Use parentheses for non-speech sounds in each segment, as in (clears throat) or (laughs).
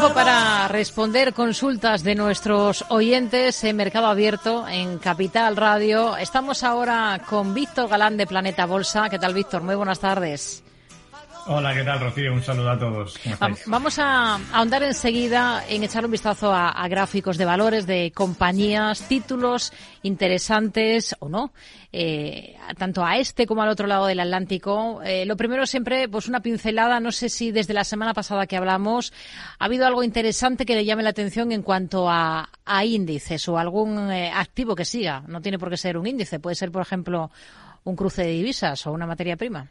Tiempo para responder consultas de nuestros oyentes en Mercado Abierto, en Capital Radio. Estamos ahora con Víctor Galán de Planeta Bolsa. ¿Qué tal, Víctor? Muy buenas tardes. Hola, ¿qué tal, Rocío? Un saludo a todos. Vamos a ahondar enseguida en echar un vistazo a, gráficos de valores de compañías, títulos interesantes o no, eh, tanto a este como al otro lado del Atlántico. Eh, lo primero siempre, pues una pincelada. No sé si desde la semana pasada que hablamos ha habido algo interesante que le llame la atención en cuanto a, índices o algún eh, activo que siga. No tiene por qué ser un índice, puede ser, por ejemplo, un cruce de divisas o una materia prima.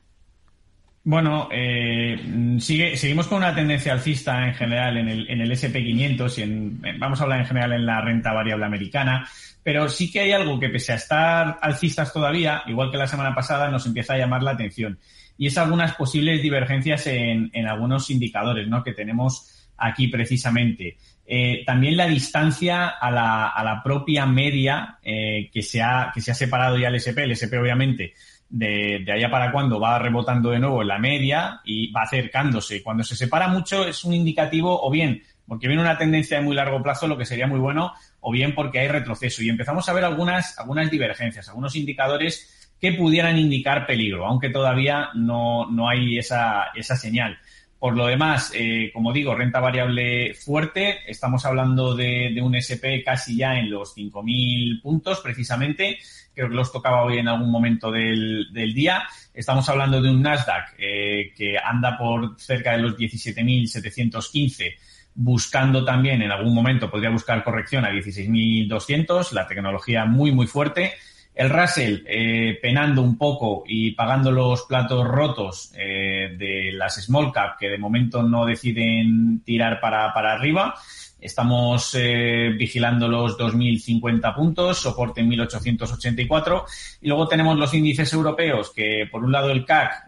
Bueno, eh, sigue, seguimos con una tendencia alcista en general en el, en el SP500 y en, vamos a hablar en general en la renta variable americana, pero sí que hay algo que pese a estar alcistas todavía, igual que la semana pasada, nos empieza a llamar la atención y es algunas posibles divergencias en, en algunos indicadores ¿no? que tenemos aquí precisamente. Eh, también la distancia a la, a la propia media eh, que, se ha, que se ha separado ya el SP, el SP obviamente de, de allá para cuando va rebotando de nuevo en la media y va acercándose. Cuando se separa mucho es un indicativo o bien porque viene una tendencia de muy largo plazo, lo que sería muy bueno, o bien porque hay retroceso. Y empezamos a ver algunas, algunas divergencias, algunos indicadores que pudieran indicar peligro, aunque todavía no, no hay esa, esa señal. Por lo demás, eh, como digo, renta variable fuerte. Estamos hablando de, un SP casi ya en los 5.000 puntos, precisamente creo que los tocaba hoy en algún momento del, día. Estamos hablando de un Nasdaq eh, que anda por cerca de los 17.715 buscando también en algún momento, podría buscar corrección a 16.200, la tecnología muy, muy fuerte. El Russell eh, penando un poco y pagando los platos rotos eh, de las small cap que de momento no deciden tirar para, para arriba. Estamos eh, vigilando los 2.050 puntos, soporte en 1.884. Y luego tenemos los índices europeos, que por un lado el CAC,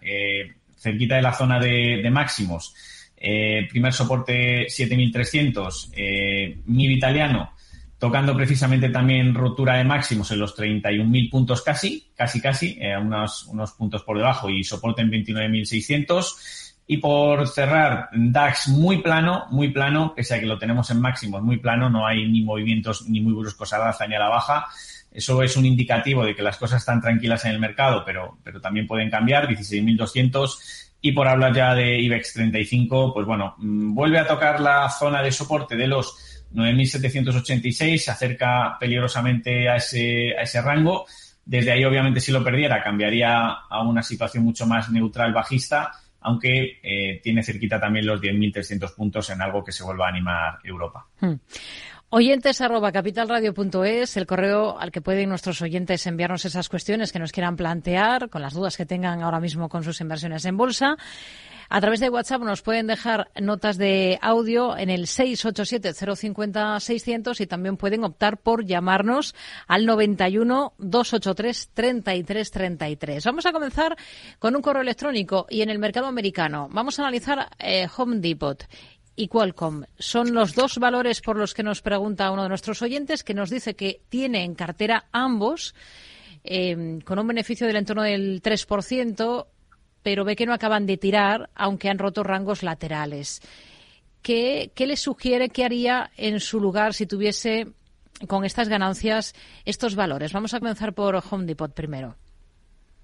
cerquita de la zona de, máximos, eh, primer soporte 7.300, eh, MIB italiano, tocando precisamente también rotura de máximos en los 31.000 puntos casi, casi, casi, unos, unos puntos por debajo y soporte en 29.600. Y por cerrar, DAX muy plano, muy plano, pese a que lo tenemos en máximos muy plano, no hay ni movimientos ni muy bruscos a la alza ni a la baja. Eso es un indicativo de que las cosas están tranquilas en el mercado, pero, pero también pueden cambiar, 16.200. Y por hablar ya de IBEX 35, pues bueno, mm, vuelve a tocar la zona de soporte de los 9.786, se acerca peligrosamente a ese, a ese rango. Desde ahí, obviamente, si lo perdiera, cambiaría a una situación mucho más neutral bajista aunque eh, tiene cerquita también los 10.300 puntos en algo que se vuelva a animar Europa. Hmm. Oyentes arroba capitalradio.es, el correo al que pueden nuestros oyentes enviarnos esas cuestiones que nos quieran plantear, con las dudas que tengan ahora mismo con sus inversiones en bolsa. A través de WhatsApp nos pueden dejar notas de audio en el 687-050-600 y también pueden optar por llamarnos al 91-283-3333. Vamos a comenzar con un correo electrónico y en el mercado americano. Vamos a analizar eh, Home Depot y Qualcomm. Son los dos valores por los que nos pregunta uno de nuestros oyentes, que nos dice que tiene en cartera ambos, eh, con un beneficio del entorno del 3%, pero ve que no acaban de tirar, aunque han roto rangos laterales. ¿Qué, qué le sugiere que haría en su lugar si tuviese con estas ganancias estos valores? Vamos a comenzar por Home Depot primero.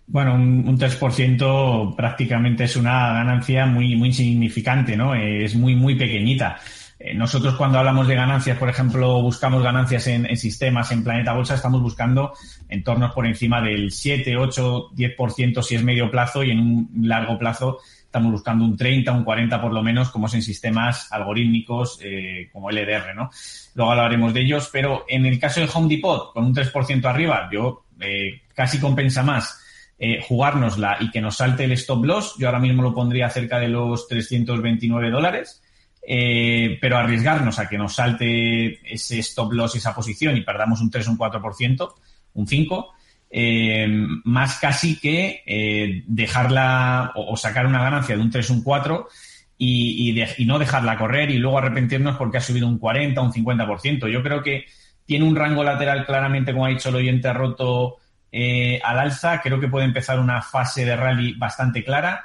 Bueno, un, un 3% prácticamente es una ganancia muy, muy significante, ¿no? Es muy, muy pequeñita. Eh, nosotros cuando hablamos de ganancias, por ejemplo, buscamos ganancias en, sistemas, en Planeta Bolsa, estamos buscando entornos por encima del 7, 8, 10% si es medio plazo y en un largo plazo estamos buscando un 30, un 40 por lo menos, como es en sistemas algorítmicos eh, como LDR, ¿no? Luego hablaremos de ellos, pero en el caso de Home Depot, con un 3% arriba, yo eh, casi compensa más eh, jugárnosla y que nos salte el stop loss. Yo ahora mismo lo pondría cerca de los 329 dólares eh, pero arriesgarnos a que nos salte ese stop loss, esa posición y perdamos un 3 o un 4%, un 5%, eh, más casi que eh, dejarla o, sacar una ganancia de un 3 o un 4 y, y, no dejarla correr y luego arrepentirnos porque ha subido un 40 o un 50%. Yo creo que tiene un rango lateral claramente, como ha dicho el oyente, roto al alza. Creo que puede empezar una fase de rally bastante clara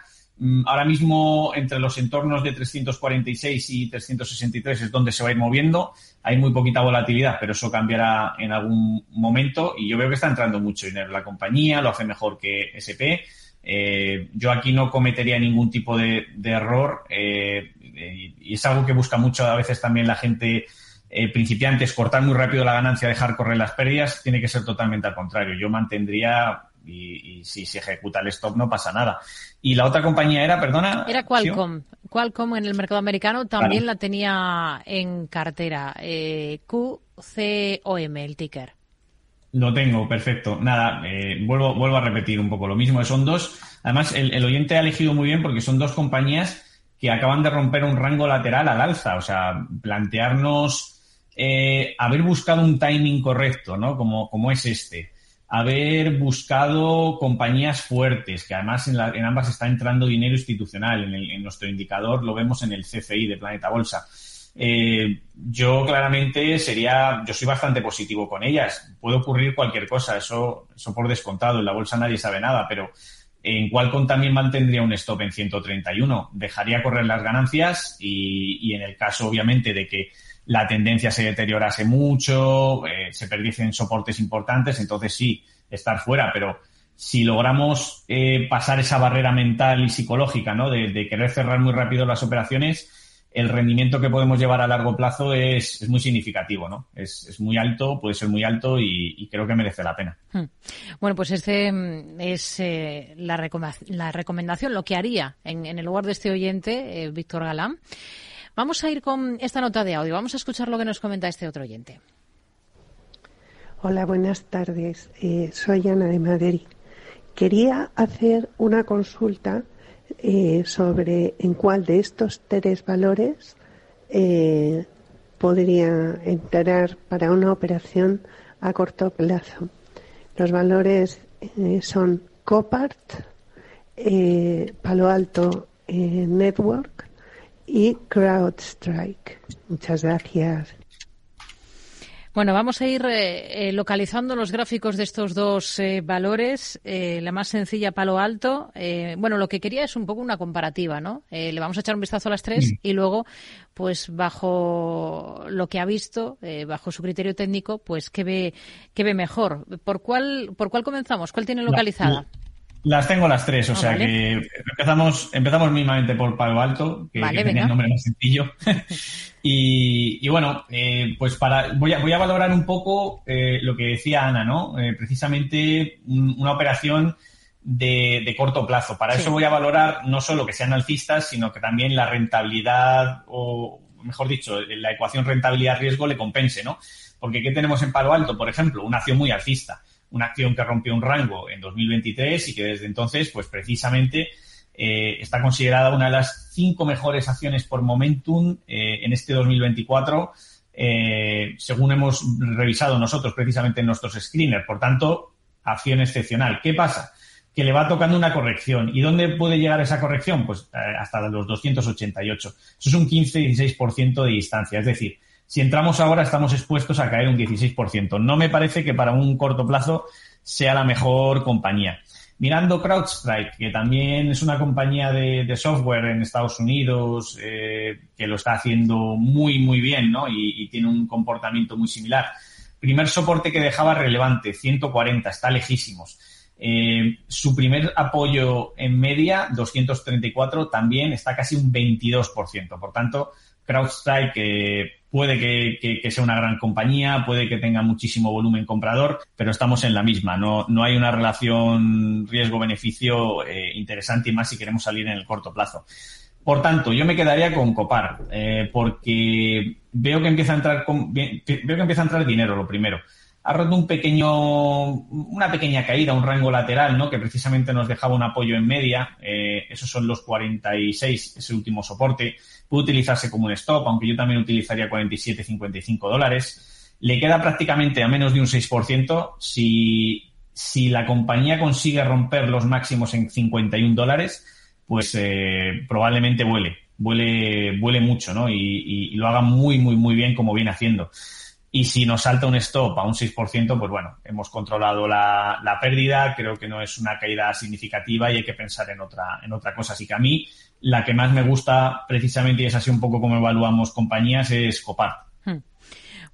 ahora mismo entre los entornos de 346 y 363 es donde se va a ir moviendo. Hay muy poquita volatilidad, pero eso cambiará en algún momento y yo veo que está entrando mucho dinero en la compañía, lo hace mejor que SP. Eh, yo aquí no cometería ningún tipo de, error eh, y es algo que busca mucho a veces también la gente eh, principiantes, cortar muy rápido la ganancia, dejar correr las pérdidas, tiene que ser totalmente al contrario. Yo mantendría y, si se ejecuta el stop no pasa nada. Y la otra compañía era, perdona. Era Qualcomm. Qualcomm en el mercado americano también la tenía en cartera. Eh, QCOM, el ticker. Lo tengo, perfecto. Nada, eh, vuelvo, vuelvo a repetir un poco lo mismo. Son dos. Además, el, oyente ha elegido muy bien porque son dos compañías que acaban de romper un rango lateral al alza. O sea, plantearnos eh, haber buscado un timing correcto, ¿no? Como, como es este haber buscado compañías fuertes, que además en, ambas está entrando dinero institucional. En, nuestro indicador lo vemos en el CFI de Planeta Bolsa. Eh, yo claramente sería, yo soy bastante positivo con ellas. Puede ocurrir cualquier cosa, eso, eso por descontado. En la bolsa nadie sabe nada, pero en Qualcomm también mantendría un stop en 131. Dejaría correr las ganancias y, y en el caso, obviamente, de que la tendencia se deteriorase mucho, eh, se perdiesen soportes importantes, entonces sí, estar fuera, pero si logramos eh, pasar esa barrera mental y psicológica, ¿no? De, querer cerrar muy rápido las operaciones, el rendimiento que podemos llevar a largo plazo es, muy significativo, ¿no? Es, muy alto, puede ser muy alto y, creo que merece la pena. Hmm. Bueno, pues este mm, es eh, la, recomendación, lo que haría en, el lugar de este oyente, Víctor Galán. Vamos a ir con esta nota de audio. Vamos a escuchar lo que nos comenta este otro oyente. Hola, buenas tardes. Eh, soy Ana de Madrid. Quería hacer una consulta eh, sobre en cuál de estos tres valores eh, podría entrar para una operación a corto plazo. Los valores son Copart, Palo Alto Network y CrowdStrike. Muchas gracias. Bueno, vamos a ir eh, eh, localizando los gráficos de estos dos eh, valores. la más sencilla, Palo Alto. bueno, lo que quería es un poco una comparativa, ¿no? le vamos a echar un vistazo a las tres y luego, pues bajo lo que ha visto, bajo su criterio técnico, pues qué ve, qué ve mejor. ¿Por cuál, por cuál comenzamos? ¿Cuál tiene localizada? Las tengo las tres, o ah, sea que empezamos, empezamos mínimamente por Palo Alto, que, tenía el nombre más sencillo. (laughs) y, bueno, eh, pues para voy a, voy a valorar un poco eh, lo que decía Ana, ¿no? Eh, precisamente una operación de, corto plazo. Para eso voy a valorar no solo que sean alcistas, sino que también la rentabilidad, o mejor dicho, la ecuación rentabilidad-riesgo le compense, ¿no? Porque ¿qué tenemos en Palo Alto? Por ejemplo, una acción muy alcista una acción que rompió un rango en 2023 y que desde entonces, pues precisamente eh, está considerada una de las cinco mejores acciones por momentum eh, en este 2024, eh, según hemos revisado nosotros precisamente en nuestros screeners. Por tanto, acción excepcional. ¿Qué pasa? Que le va tocando una corrección. ¿Y dónde puede llegar esa corrección? Pues hasta los 288. Eso es un 15-16% de distancia. Es decir, si entramos ahora estamos expuestos a caer un 16%. No me parece que para un corto plazo sea la mejor compañía. Mirando CrowdStrike, que también es una compañía de, software en Estados Unidos eh, que lo está haciendo muy, muy bien ¿no? y, tiene un comportamiento muy similar. Primer soporte que dejaba relevante, 140, está lejísimos. Eh, su primer apoyo en media, 234, también está casi un 22%. Por tanto, CrowdStrike eh, puede que, sea una gran compañía, puede que tenga muchísimo volumen comprador, pero estamos en la misma. No, no hay una relación riesgo-beneficio eh, interesante y más si queremos salir en el corto plazo. Por tanto, yo me quedaría con Copar, eh, porque veo que empieza a entrar veo que empieza a entrar dinero, lo primero. Ha roto un pequeño, una pequeña caída, un rango lateral, ¿no? Que precisamente nos dejaba un apoyo en media. esos son los 46, ese último soporte puede utilizarse como un stop, aunque yo también utilizaría 47, 55 dólares. Le queda prácticamente a menos de un 6%. Si, si la compañía consigue romper los máximos en 51 dólares, pues eh, probablemente vuele, vuele, vuele mucho, ¿no? Y, lo haga muy, muy, muy bien como viene haciendo. Y si nos salta un stop a un 6%, pues bueno, hemos controlado la, la, pérdida, creo que no es una caída significativa y hay que pensar en otra, en otra cosa. Así que a mí, la que más me gusta precisamente, y es así un poco como evaluamos compañías, es Copart. Hmm.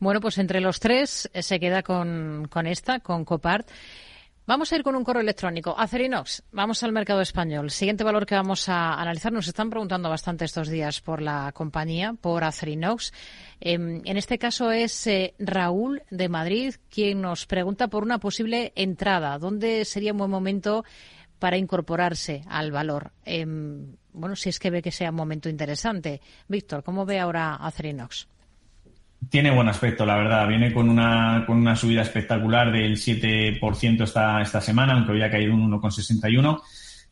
Bueno, pues entre los tres eh, se queda con, con esta, con Copart. Vamos a ir con un correo electrónico. Acerinox, vamos al mercado español. Siguiente valor que vamos a analizar. Nos están preguntando bastante estos días por la compañía, por Acerinox. Em, en este caso es eh, Raúl de Madrid quien nos pregunta por una posible entrada. ¿Dónde sería un buen momento para incorporarse al valor? Em, bueno, si es que ve que sea un momento interesante. Víctor, ¿cómo ve ahora Acerinox? Tiene buen aspecto, la verdad. Viene con una, con una subida espectacular del 7% esta, esta semana, aunque hoy ha caído un 1,61.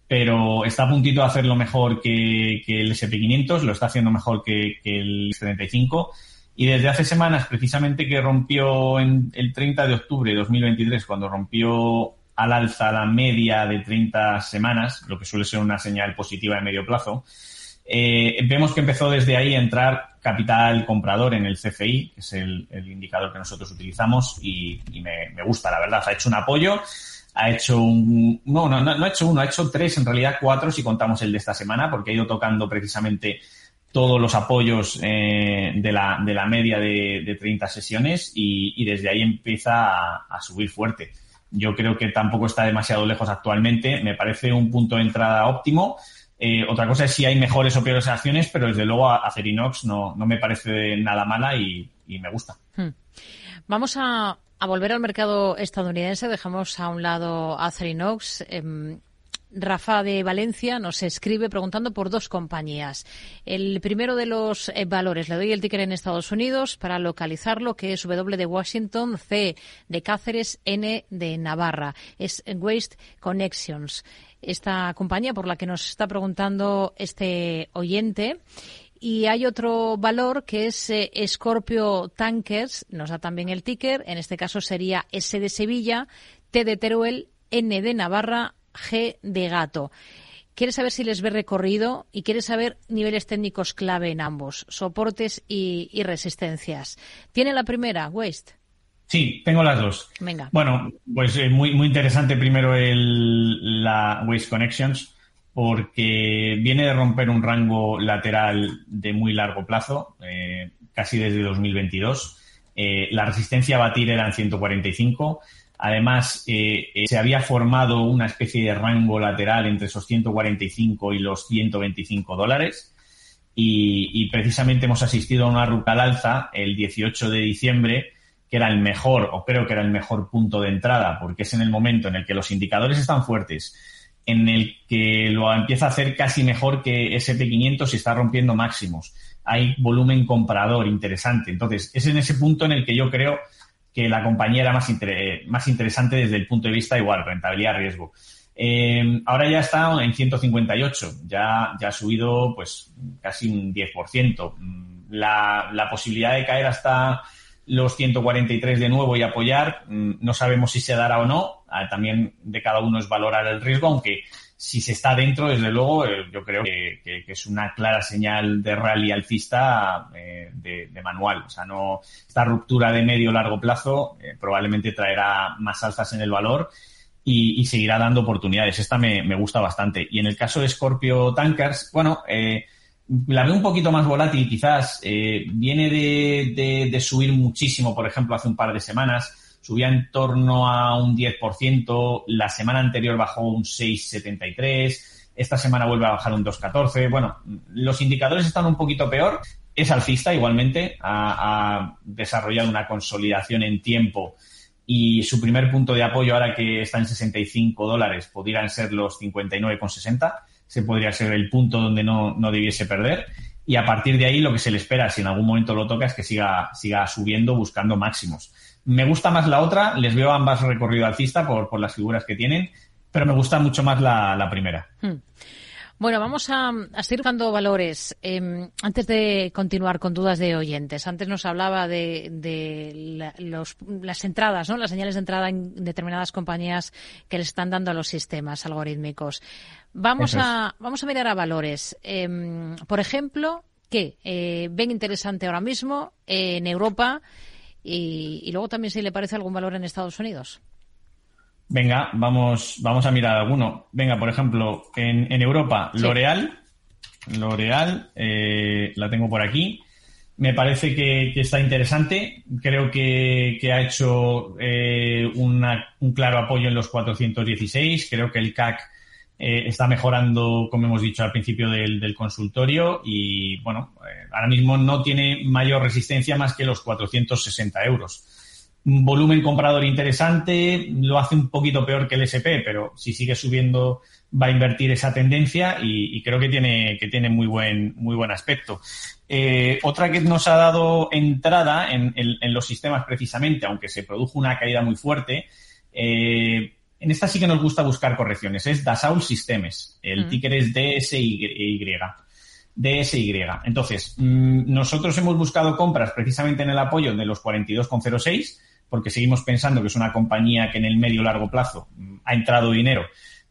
Pero está a puntito de hacerlo mejor que, el SP500, lo está haciendo mejor que, el 75. Y desde hace semanas, precisamente que rompió en el 30 de octubre de 2023, cuando rompió al alza la media de 30 semanas, lo que suele ser una señal positiva de medio plazo, eh, vemos que empezó desde ahí a entrar capital comprador en el CFI, que es el, indicador que nosotros utilizamos, y, me, gusta, la verdad. Ha hecho un apoyo, ha hecho un. No, no, no, ha hecho uno, ha hecho tres, en realidad cuatro si contamos el de esta semana, porque ha ido tocando precisamente todos los apoyos eh, de, la, de, la, media de, de 30 sesiones y, desde ahí empieza a, a subir fuerte. Yo creo que tampoco está demasiado lejos actualmente. Me parece un punto de entrada óptimo eh, otra cosa es si hay mejores o peores acciones, pero desde luego Acerinox no, no me parece nada mala y, me gusta. Hmm. Vamos a, volver al mercado estadounidense. Dejamos a un lado Acerinox. Em, Rafa de Valencia nos escribe preguntando por dos compañías. El primero de los eh, valores, le doy el ticker en Estados Unidos para localizarlo, que es W de Washington, C de Cáceres, N de Navarra. Es Waste Connections esta compañía por la que nos está preguntando este oyente. Y hay otro valor que es eh, Scorpio Tankers, nos da también el ticker, en este caso sería S de Sevilla, T de Teruel, N de Navarra, G de Gato. Quiere saber si les ve recorrido y quiere saber niveles técnicos clave en ambos, soportes y, y resistencias. ¿Tiene la primera, Waste? Sí, tengo las dos. Venga. Bueno, pues eh, muy, muy interesante primero el, la Waste Connections porque viene de romper un rango lateral de muy largo plazo, eh, casi desde 2022. Eh, la resistencia a batir era en 145. Además, se había formado una especie de rango lateral entre esos 145 y los 125 dólares. Y, y precisamente hemos asistido a una ruta al alza el 18 de diciembre que era el mejor, o creo que era el mejor punto de entrada, porque es en el momento en el que los indicadores están fuertes, en el que lo empieza a hacer casi mejor que SP500 y está rompiendo máximos. Hay volumen comprador interesante. Entonces, es en ese punto en el que yo creo que la compañía era más, más interesante desde el punto de vista igual, rentabilidad-riesgo. Eh, ahora ya está en 158, ya, ya ha subido pues casi un 10%. La, la posibilidad de caer hasta los 143 de nuevo y apoyar. Mm, no sabemos si se dará o no. Ah, también de cada uno es valorar el riesgo, aunque si se está dentro, desde luego, eh, yo creo que, es una clara señal de rally alcista eh, de, manual. O sea, no esta ruptura de medio largo plazo eh, probablemente traerá más alzas en el valor y, seguirá dando oportunidades. Esta me, me, gusta bastante. Y en el caso de Scorpio Tankers, bueno, eh, la veo un poquito más volátil, quizás. Viene de, de, subir muchísimo, por ejemplo, hace un par de semanas. Subía en torno a un 10%. La semana anterior bajó un 6,73%. Esta semana vuelve a bajar un 2,14%. Bueno, los indicadores están un poquito peor. Es alcista igualmente. Ha, desarrollado una consolidación en tiempo y su primer punto de apoyo ahora que está en 65 dólares podrían ser los 59,60 se podría ser el punto donde no, no debiese perder. Y a partir de ahí lo que se le espera, si en algún momento lo toca, es que siga, siga subiendo buscando máximos. Me gusta más la otra, les veo ambas recorrido alcista por, por las figuras que tienen, pero me gusta mucho más la, la primera. Hmm. Bueno, vamos a, a seguir buscando valores. Em, antes de continuar con dudas de oyentes, antes nos hablaba de, de los, las entradas, ¿no? Las señales de entrada en determinadas compañías que les están dando a los sistemas algorítmicos. Vamos a, vamos a mirar a valores. Em, por ejemplo, ¿qué eh, ven interesante ahora mismo en Europa y, luego también si le parece algún valor en Estados Unidos. Venga, vamos, vamos a mirar alguno. Venga, por ejemplo, en, Europa, L'Oreal. L'Oreal, eh, la tengo por aquí. Me parece que, está interesante. Creo que, ha hecho eh, un claro apoyo en los 416. Creo que el CAC eh, está mejorando, como hemos dicho al principio del, consultorio, y bueno, eh, ahora mismo no tiene mayor resistencia más que los 460 euros. Un volumen comprador interesante, lo hace un poquito peor que el SP, pero si sigue subiendo va a invertir esa tendencia y, creo que tiene, que tiene muy buen, muy buen aspecto. Eh, otra que nos ha dado entrada en, los sistemas precisamente, aunque se produjo una caída muy fuerte, en esta sí que nos gusta buscar correcciones. Es Dassault Systems. El mm. ticker es DSY. DSY. Entonces, mm, nosotros hemos buscado compras precisamente en el apoyo de los 42,06 porque seguimos pensando que es una compañía que en el medio largo plazo mm, ha entrado dinero,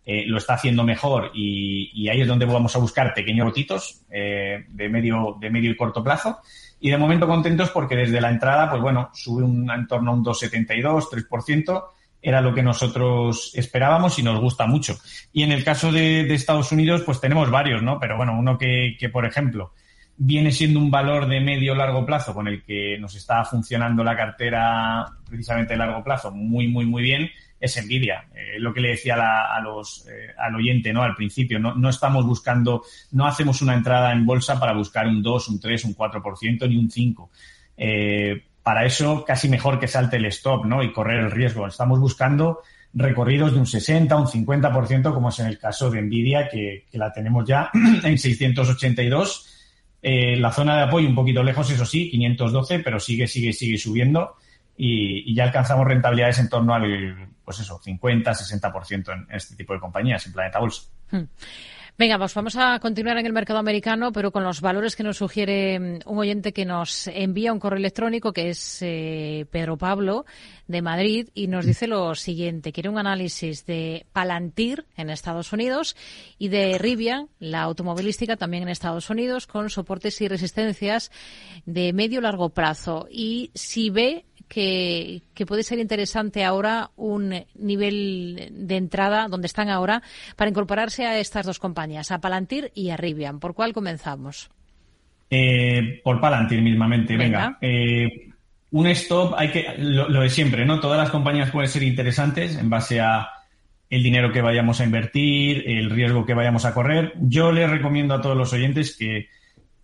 eh, lo está haciendo mejor y, ahí es donde vamos a buscar pequeños botitos eh, de medio de medio y corto plazo. Y de momento contentos porque desde la entrada, pues bueno, sube un, en torno a un 2,72, 3% era lo que nosotros esperábamos y nos gusta mucho. Y en el caso de, Estados Unidos, pues tenemos varios, ¿no? Pero bueno, uno que, por ejemplo, viene siendo un valor de medio largo plazo con el que nos está funcionando la cartera precisamente de largo plazo muy, muy, muy bien, es Nvidia. Eh, lo que le decía a los, eh, al oyente, ¿no? Al principio, no, no estamos buscando, no hacemos una entrada en bolsa para buscar un 2, un 3, un 4%, ni un 5%. Eh, para eso casi mejor que salte el stop ¿no? y correr el riesgo. Estamos buscando recorridos de un 60, un 50%, como es en el caso de Nvidia, que, la tenemos ya (clears throat) en 682. Eh, la zona de apoyo un poquito lejos, eso sí, 512, pero sigue, sigue, sigue subiendo y, ya alcanzamos rentabilidades en torno al, pues eso, 50, 60% en, en este tipo de compañías, en Planeta Bolsa. Hmm. Venga, pues vamos a continuar en el mercado americano, pero con los valores que nos sugiere mm, un oyente que nos envía un correo electrónico, que es eh, Pedro Pablo de Madrid, y nos dice lo siguiente. Quiere un análisis de Palantir en Estados Unidos y de Rivian, la automovilística también en Estados Unidos, con soportes y resistencias de medio largo plazo. Y si ve que, puede ser interesante ahora un nivel de entrada donde están ahora para incorporarse a estas dos compañías, a Palantir y a Rivian. ¿Por cuál comenzamos? Eh, por Palantir mismamente, venga. Eh, un stop, hay que lo, de siempre, ¿no? Todas las compañías pueden ser interesantes en base a el dinero que vayamos a invertir, el riesgo que vayamos a correr. Yo les recomiendo a todos los oyentes que,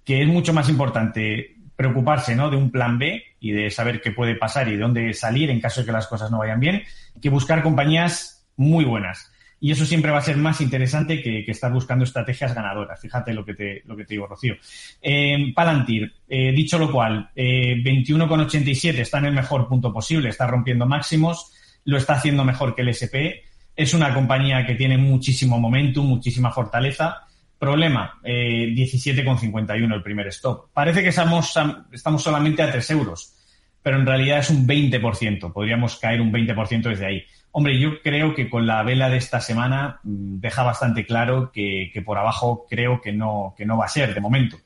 que es mucho más importante preocuparse ¿no? de un plan B y de saber qué puede pasar y de dónde salir en caso de que las cosas no vayan bien, que buscar compañías muy buenas. Y eso siempre va a ser más interesante que, estar buscando estrategias ganadoras. Fíjate lo que te, lo que te digo, Rocío. Eh, Palantir, eh, dicho lo cual, eh, 21,87 está en el mejor punto posible, está rompiendo máximos, lo está haciendo mejor que el SP. Es una compañía que tiene muchísimo momentum, muchísima fortaleza Problema, eh, 17,51 el primer stop. Parece que estamos, estamos solamente a 3 euros, pero en realidad es un 20%. Podríamos caer un 20% desde ahí. Hombre, yo creo que con la vela de esta semana mm, deja bastante claro que, por abajo creo que no, que no va a ser de momento.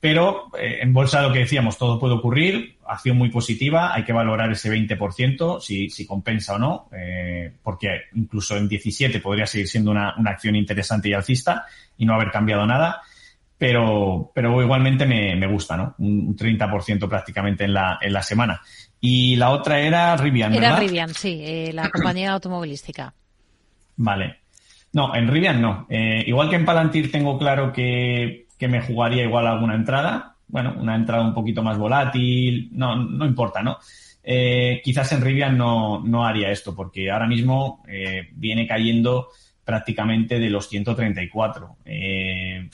Pero eh, en bolsa lo que decíamos, todo puede ocurrir, acción muy positiva, hay que valorar ese 20%, si, si compensa o no, eh, porque incluso en 17 podría seguir siendo una, una, acción interesante y alcista y no haber cambiado nada, pero, pero igualmente me, me gusta, ¿no? Un 30% prácticamente en la, en la semana. Y la otra era Rivian, ¿verdad? Era Rivian, sí, eh, la (clears throat) compañía automovilística. Vale. No, en Rivian no. igual que en Palantir tengo claro que que me jugaría igual alguna entrada. Bueno, una entrada un poquito más volátil, no, no importa, ¿no? Eh, quizás en Rivian no, no, haría esto, porque ahora mismo eh, viene cayendo prácticamente de los 134. Eh,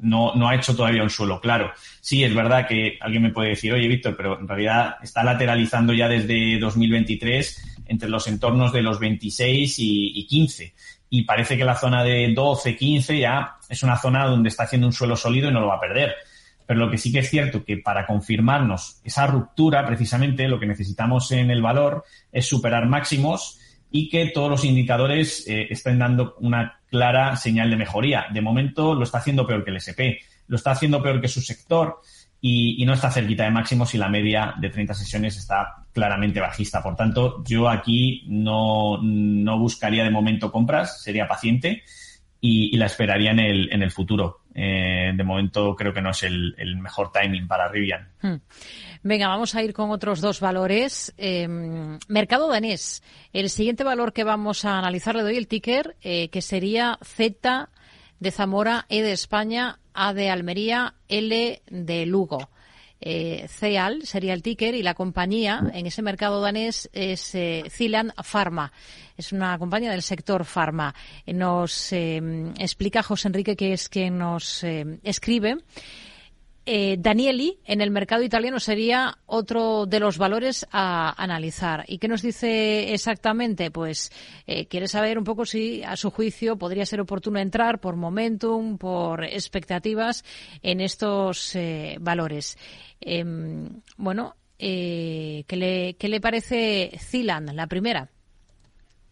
no, no ha hecho todavía un suelo claro. Sí, es verdad que alguien me puede decir, oye, Víctor, pero en realidad está lateralizando ya desde 2023 entre los entornos de los 26 y, y 15 y parece que la zona de 12, 15 ya es una zona donde está haciendo un suelo sólido y no lo va a perder. Pero lo que sí que es cierto que para confirmarnos esa ruptura, precisamente lo que necesitamos en el valor es superar máximos y que todos los indicadores eh, estén dando una clara señal de mejoría. De momento lo está haciendo peor que el SP, lo está haciendo peor que su sector y, no está cerquita de máximos y la media de 30 sesiones está claramente bajista. Por tanto, yo aquí no, buscaría de momento compras, sería paciente y, la esperaría en el, en el futuro. Eh, de momento creo que no es el, mejor timing para Rivian. Hmm. Venga, vamos a ir con otros dos valores. Em, mercado danés. El siguiente valor que vamos a analizar, le doy el ticker, eh, que sería Z de Zamora, E de España, A de Almería, L de Lugo. Eh, CEAL sería el ticker y la compañía en ese mercado danés es eh, Pharma. Es una compañía del sector farma. Nos em, explica José Enrique que es quien nos em, escribe eh, Danieli en el mercado italiano sería otro de los valores a analizar. ¿Y qué nos dice exactamente? Pues eh, quiere saber un poco si, a su juicio, podría ser oportuno entrar por momentum, por expectativas en estos eh, valores. Em, bueno, ¿qué le, ¿qué, le, parece Zilan, la primera?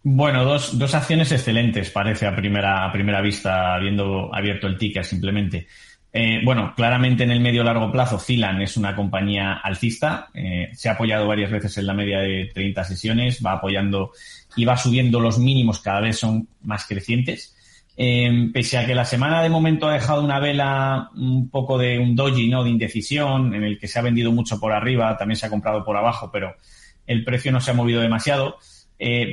Bueno, dos, dos acciones excelentes, parece a primera, a primera vista, habiendo abierto el ticket simplemente. Eh, bueno, claramente en el medio largo plazo, Zilan es una compañía alcista. Eh, se ha apoyado varias veces en la media de 30 sesiones, va apoyando y va subiendo los mínimos, cada vez son más crecientes. Eh, pese a que la semana de momento ha dejado una vela un poco de un doji, ¿no? De indecisión, en el que se ha vendido mucho por arriba, también se ha comprado por abajo, pero el precio no se ha movido demasiado.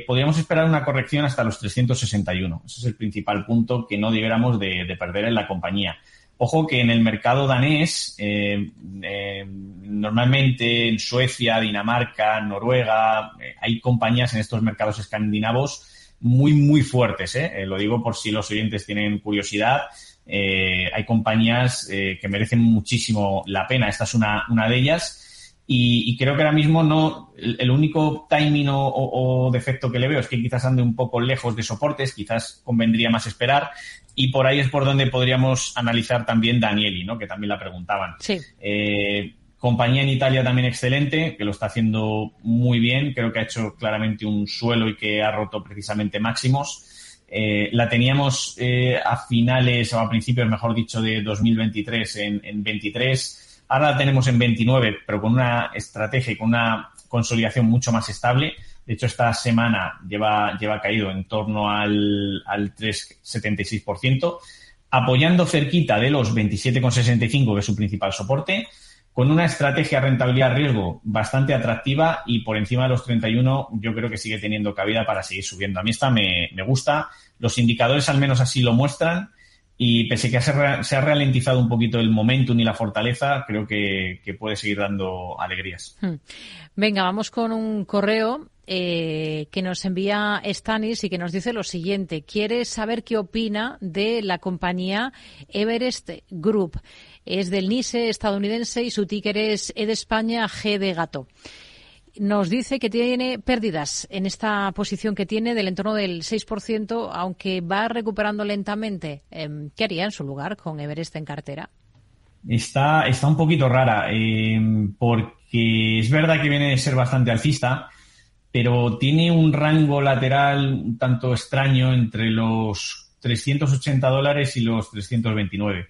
podríamos esperar una corrección hasta los 361. Ese es el principal punto que no debiéramos de perder en la compañía. Ojo que en el mercado danés, eh, eh, normalmente en Suecia, Dinamarca, Noruega, eh, hay compañías en estos mercados escandinavos muy, muy fuertes. lo digo por si los oyentes tienen curiosidad. hay compañías que merecen muchísimo la pena. Esta es una, una de ellas. Y, creo que ahora mismo no el, único timing o, o, defecto que le veo es que quizás ande un poco lejos de soportes, quizás convendría más esperar. Y por ahí es por donde podríamos analizar también Danieli, ¿no? que también la preguntaban. Sí. Eh, compañía en Italia también excelente, que lo está haciendo muy bien. Creo que ha hecho claramente un suelo y que ha roto precisamente máximos. Eh, la teníamos eh, a finales o a principios, mejor dicho, de 2023 en, en 23. Ahora la tenemos en 29, pero con una estrategia y con una consolidación mucho más estable. De hecho, esta semana lleva, lleva caído en torno al, al 3,76%, apoyando cerquita de los 27,65, que es su principal soporte, con una estrategia rentabilidad-riesgo bastante atractiva y por encima de los 31 yo creo que sigue teniendo cabida para seguir subiendo. A mí esta me, me gusta, los indicadores al menos así lo muestran y pese a que se ha ralentizado un poquito el momentum y la fortaleza, creo que, puede seguir dando alegrías. Hmm. Venga, vamos con un correo eh, que nos envía Stanis y que nos dice lo siguiente. Quiere saber qué opina de la compañía Everest Group. Es del NISE estadounidense y su ticker es E de España, G de gato. Nos dice que tiene pérdidas en esta posición que tiene del entorno del 6%, aunque va recuperando lentamente. Em, ¿Qué haría en su lugar con Everest en cartera? Está, está un poquito rara, em, porque es verdad que viene de ser bastante alcista, pero tiene un rango lateral un tanto extraño entre los 380 dólares y los 329.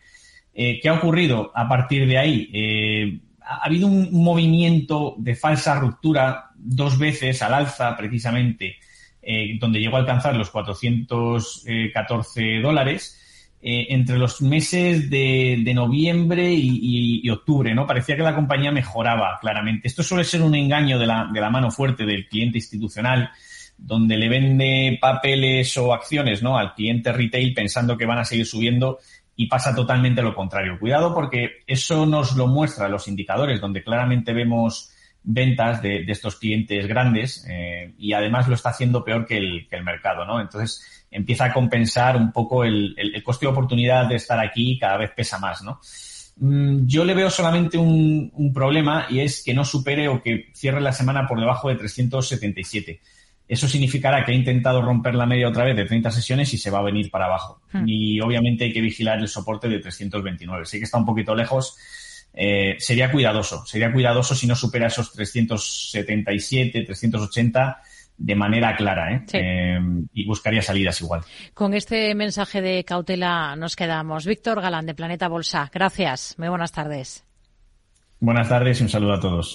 Eh, ¿Qué ha ocurrido a partir de ahí? Eh, ha habido un movimiento de falsa ruptura dos veces al alza, precisamente, eh, donde llegó a alcanzar los 414 dólares eh, entre los meses de, noviembre y, octubre, ¿no? Parecía que la compañía mejoraba claramente. Esto suele ser un engaño de la, de la mano fuerte del cliente institucional, donde le vende papeles o acciones, ¿no? Al cliente retail pensando que van a seguir subiendo y pasa totalmente lo contrario. Cuidado porque eso nos lo muestra los indicadores, donde claramente vemos ventas de, estos clientes grandes eh, y además lo está haciendo peor que el, mercado, ¿no? Entonces, empieza a compensar un poco el, el, coste de oportunidad de estar aquí cada vez pesa más, ¿no? Mm, yo le veo solamente un, problema y es que no supere o que cierre la semana por debajo de 377. Eso significará que ha intentado romper la media otra vez de 30 sesiones y se va a venir para abajo. Hmm. Y obviamente hay que vigilar el soporte de 329. Sí que está un poquito lejos. Eh, sería cuidadoso, sería cuidadoso si no supera esos 377, 380 de manera clara ¿eh? ¿eh? y buscaría salidas igual. Con este mensaje de cautela nos quedamos. Víctor Galán de Planeta Bolsa, gracias. Muy buenas tardes. Buenas tardes y un saludo a todos.